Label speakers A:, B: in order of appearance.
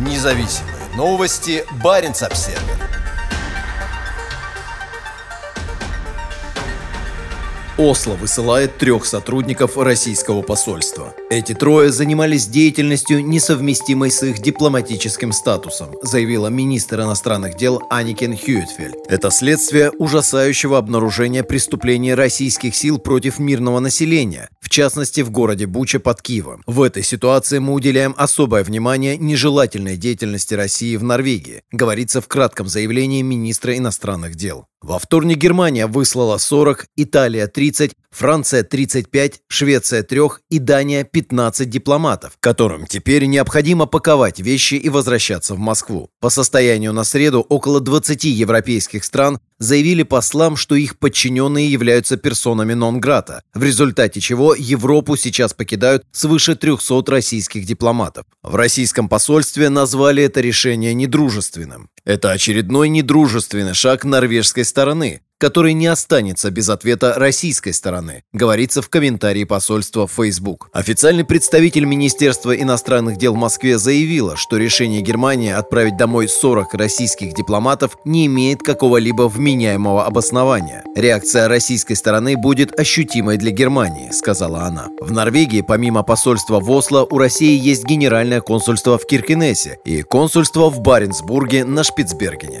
A: Независимые новости. Барин обсерва Осло высылает трех сотрудников российского посольства. Эти трое занимались деятельностью, несовместимой с их дипломатическим статусом, заявила министр иностранных дел Аникин Хьюитфельд. Это следствие ужасающего обнаружения преступлений российских сил против мирного населения, в частности в городе Буча под Киевом. В этой ситуации мы уделяем особое внимание нежелательной деятельности России в Норвегии, говорится в кратком заявлении министра иностранных дел. Во вторник Германия выслала 40, Италия 30, Франция 35, Швеция 3 и Дания 15 дипломатов, которым теперь необходимо паковать вещи и возвращаться в Москву. По состоянию на среду около 20 европейских стран заявили послам, что их подчиненные являются персонами нон-грата, в результате чего Европу сейчас покидают свыше 300 российских дипломатов. В российском посольстве назвали это решение недружественным. Это очередной недружественный шаг норвежской стороны, который не останется без ответа российской стороны, говорится в комментарии посольства в Facebook. Официальный представитель Министерства иностранных дел в Москве заявила, что решение Германии отправить домой 40 российских дипломатов не имеет какого-либо вменяемого обоснования. Реакция российской стороны будет ощутимой для Германии, сказала она. В Норвегии, помимо посольства в Осло, у России есть генеральное консульство в Киркенесе и консульство в Баренцбурге на Шпицбергене.